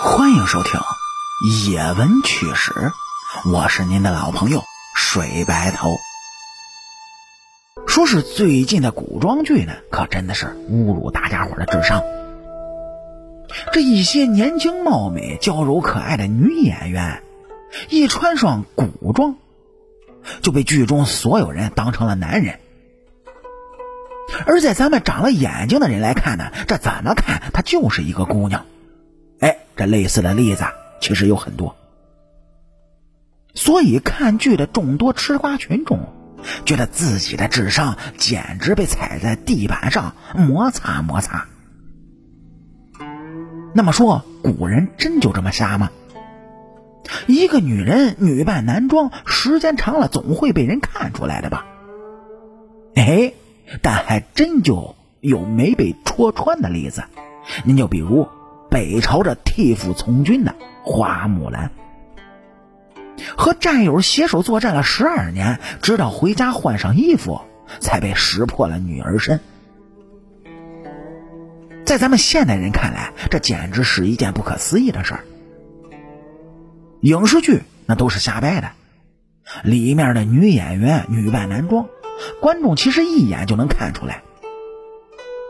欢迎收听《野闻趣史》，我是您的老朋友水白头。说是最近的古装剧呢，可真的是侮辱大家伙的智商。这一些年轻貌美、娇柔可爱的女演员，一穿上古装，就被剧中所有人当成了男人。而在咱们长了眼睛的人来看呢，这怎么看她就是一个姑娘。哎，这类似的例子其实有很多，所以看剧的众多吃瓜群众觉得自己的智商简直被踩在地板上摩擦摩擦。那么说，古人真就这么瞎吗？一个女人女扮男装，时间长了总会被人看出来的吧？哎，但还真就有没被戳穿的例子，您就比如。北朝着替父从军的花木兰，和战友携手作战了十二年，直到回家换上衣服，才被识破了女儿身。在咱们现代人看来，这简直是一件不可思议的事儿。影视剧那都是瞎掰的，里面的女演员女扮男装，观众其实一眼就能看出来。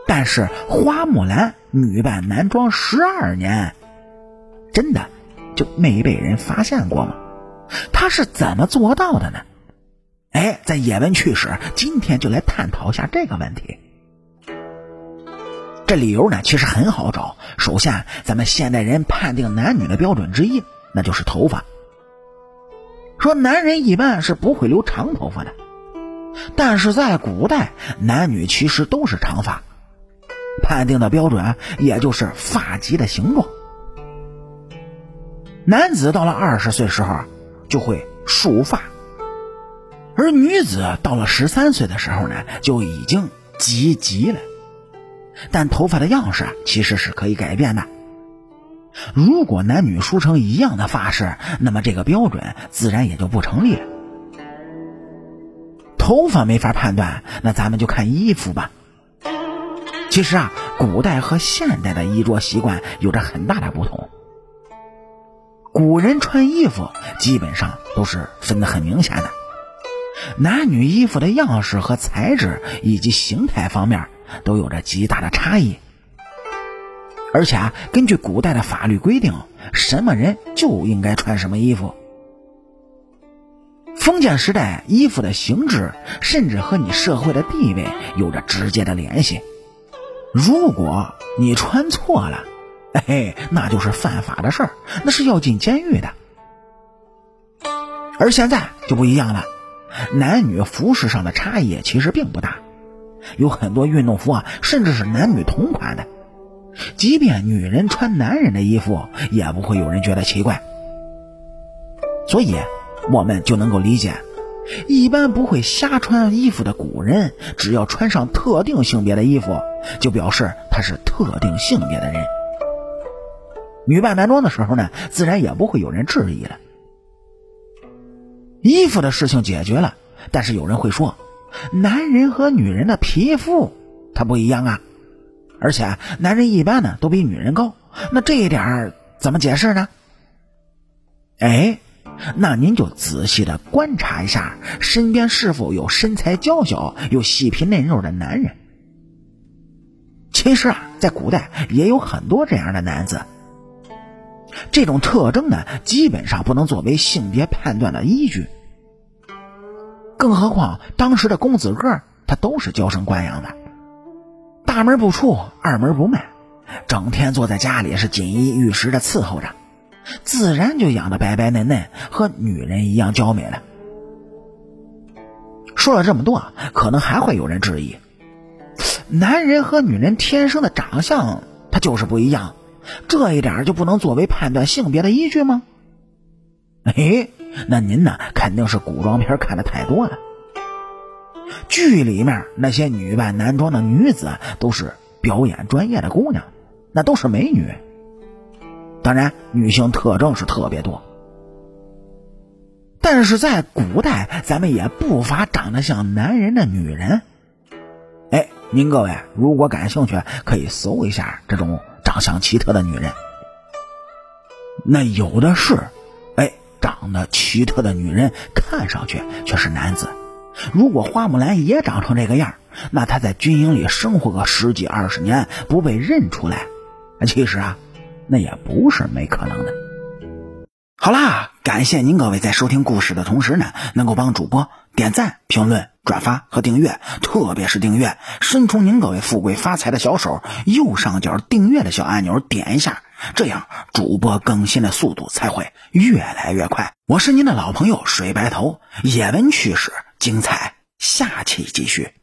但是花木兰女扮男装十二年，真的就没被人发现过吗？她是怎么做到的呢？哎，在野闻趣史，今天就来探讨一下这个问题。这理由呢，其实很好找。首先，咱们现代人判定男女的标准之一，那就是头发。说男人一般是不会留长头发的，但是在古代，男女其实都是长发。判定的标准也就是发髻的形状。男子到了二十岁时候就会束发，而女子到了十三岁的时候呢就已经及笄了。但头发的样式其实是可以改变的。如果男女梳成一样的发式，那么这个标准自然也就不成立了。头发没法判断，那咱们就看衣服吧。其实啊，古代和现代的衣着习惯有着很大的不同。古人穿衣服基本上都是分得很明显的，男女衣服的样式和材质以及形态方面都有着极大的差异。而且啊，根据古代的法律规定，什么人就应该穿什么衣服。封建时代衣服的形制甚至和你社会的地位有着直接的联系。如果你穿错了，哎，那就是犯法的事儿，那是要进监狱的。而现在就不一样了，男女服饰上的差异其实并不大，有很多运动服啊，甚至是男女同款的，即便女人穿男人的衣服，也不会有人觉得奇怪。所以，我们就能够理解。一般不会瞎穿衣服的古人，只要穿上特定性别的衣服，就表示他是特定性别的人。女扮男装的时候呢，自然也不会有人质疑了。衣服的事情解决了，但是有人会说，男人和女人的皮肤它不一样啊，而且男人一般呢都比女人高，那这一点怎么解释呢？哎。那您就仔细的观察一下，身边是否有身材娇小又细皮嫩肉的男人。其实啊，在古代也有很多这样的男子。这种特征呢，基本上不能作为性别判断的依据。更何况当时的公子哥，他都是娇生惯养的，大门不出，二门不迈，整天坐在家里是锦衣玉食的伺候着。自然就养得白白嫩嫩，和女人一样娇美了。说了这么多，可能还会有人质疑：男人和女人天生的长相，它就是不一样，这一点就不能作为判断性别的依据吗？哎，那您呢？肯定是古装片看的太多了。剧里面那些女扮男装的女子，都是表演专业的姑娘，那都是美女。当然，女性特征是特别多，但是在古代，咱们也不乏长得像男人的女人。哎，您各位如果感兴趣，可以搜一下这种长相奇特的女人。那有的是，哎，长得奇特的女人，看上去却是男子。如果花木兰也长成这个样，那她在军营里生活个十几二十年不被认出来，其实啊，那也不是没可能的。好啦，感谢您各位在收听故事的同时呢，能够帮主播点赞、评论、转发和订阅，特别是订阅，伸出您各位富贵发财的小手，右上角订阅的小按钮点一下。这样，主播更新的速度才会越来越快。我是您的老朋友水白头，野闻趣事精彩，下期继续。